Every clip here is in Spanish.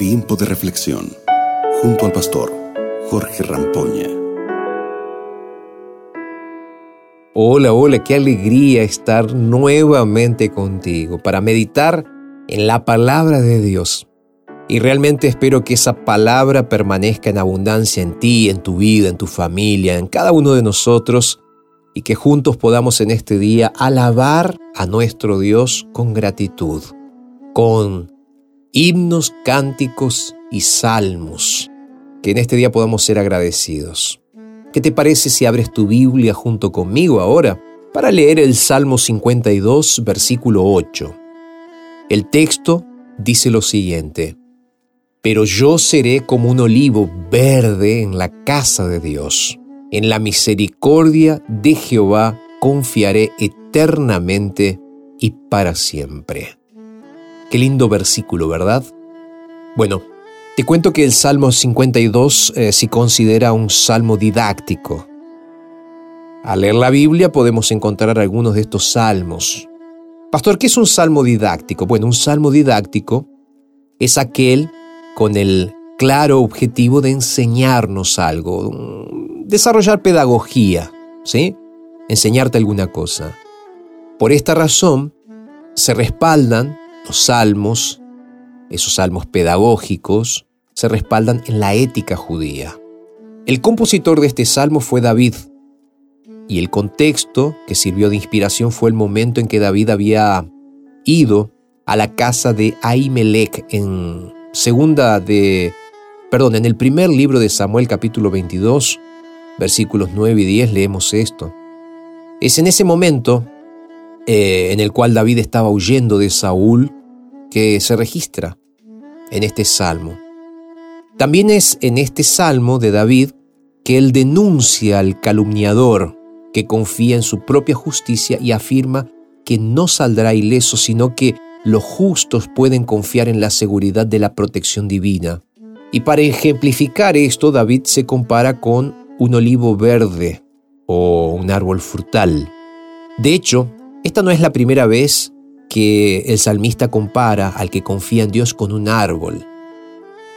Tiempo de reflexión junto al pastor Jorge Rampoña. Hola, hola, qué alegría estar nuevamente contigo para meditar en la palabra de Dios. Y realmente espero que esa palabra permanezca en abundancia en ti, en tu vida, en tu familia, en cada uno de nosotros, y que juntos podamos en este día alabar a nuestro Dios con gratitud, con himnos, cánticos y salmos, que en este día podamos ser agradecidos. ¿Qué te parece si abres tu Biblia junto conmigo ahora para leer el Salmo 52, versículo 8? El texto dice lo siguiente, pero yo seré como un olivo verde en la casa de Dios. En la misericordia de Jehová confiaré eternamente y para siempre. Qué lindo versículo, ¿verdad? Bueno, te cuento que el Salmo 52 eh, se considera un salmo didáctico. Al leer la Biblia podemos encontrar algunos de estos salmos. Pastor, ¿qué es un salmo didáctico? Bueno, un salmo didáctico es aquel con el claro objetivo de enseñarnos algo, desarrollar pedagogía, ¿sí? Enseñarte alguna cosa. Por esta razón, se respaldan los salmos, esos salmos pedagógicos, se respaldan en la ética judía. El compositor de este salmo fue David, y el contexto que sirvió de inspiración fue el momento en que David había ido a la casa de Ahimelech en segunda de, perdón, en el primer libro de Samuel capítulo 22, versículos 9 y 10 leemos esto. Es en ese momento eh, en el cual David estaba huyendo de Saúl que se registra en este salmo. También es en este salmo de David que él denuncia al calumniador que confía en su propia justicia y afirma que no saldrá ileso, sino que los justos pueden confiar en la seguridad de la protección divina. Y para ejemplificar esto, David se compara con un olivo verde o un árbol frutal. De hecho, esta no es la primera vez que el salmista compara al que confía en Dios con un árbol.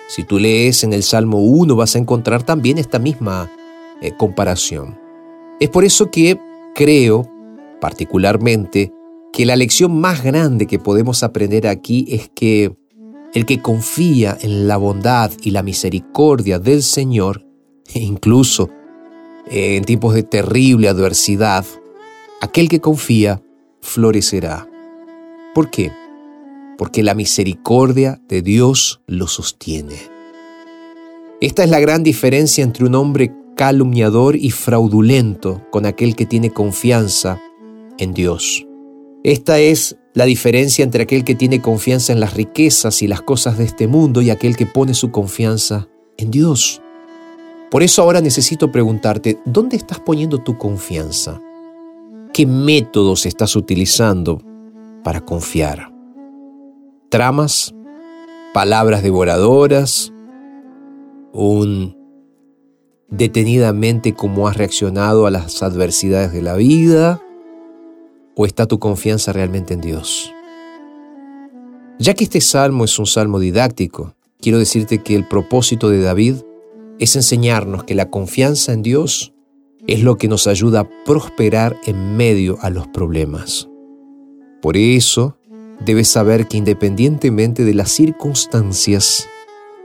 Si tú lees en el Salmo 1 vas a encontrar también esta misma eh, comparación. Es por eso que creo particularmente que la lección más grande que podemos aprender aquí es que el que confía en la bondad y la misericordia del Señor, e incluso en tiempos de terrible adversidad, aquel que confía florecerá. ¿Por qué? Porque la misericordia de Dios lo sostiene. Esta es la gran diferencia entre un hombre calumniador y fraudulento con aquel que tiene confianza en Dios. Esta es la diferencia entre aquel que tiene confianza en las riquezas y las cosas de este mundo y aquel que pone su confianza en Dios. Por eso ahora necesito preguntarte, ¿dónde estás poniendo tu confianza? ¿Qué métodos estás utilizando para confiar? ¿Tramas? ¿Palabras devoradoras? ¿Un detenidamente cómo has reaccionado a las adversidades de la vida? ¿O está tu confianza realmente en Dios? Ya que este salmo es un salmo didáctico, quiero decirte que el propósito de David es enseñarnos que la confianza en Dios es lo que nos ayuda a prosperar en medio a los problemas. Por eso, debes saber que independientemente de las circunstancias,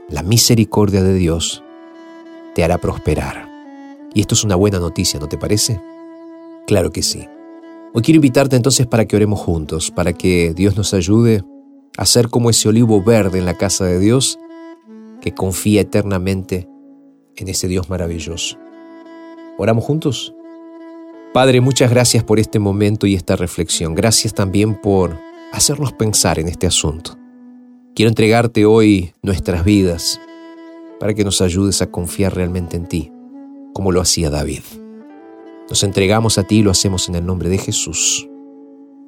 la misericordia de Dios te hará prosperar. Y esto es una buena noticia, ¿no te parece? Claro que sí. Hoy quiero invitarte entonces para que oremos juntos, para que Dios nos ayude a ser como ese olivo verde en la casa de Dios que confía eternamente en ese Dios maravilloso. ¿Oramos juntos? Padre, muchas gracias por este momento y esta reflexión. Gracias también por hacernos pensar en este asunto. Quiero entregarte hoy nuestras vidas para que nos ayudes a confiar realmente en ti, como lo hacía David. Nos entregamos a ti y lo hacemos en el nombre de Jesús.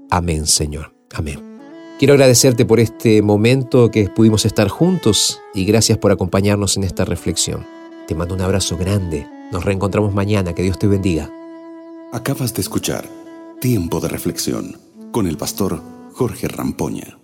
Amén, Señor. Amén. Quiero agradecerte por este momento que pudimos estar juntos y gracias por acompañarnos en esta reflexión. Te mando un abrazo grande. Nos reencontramos mañana. Que Dios te bendiga. Acabas de escuchar Tiempo de Reflexión con el pastor Jorge Rampoña.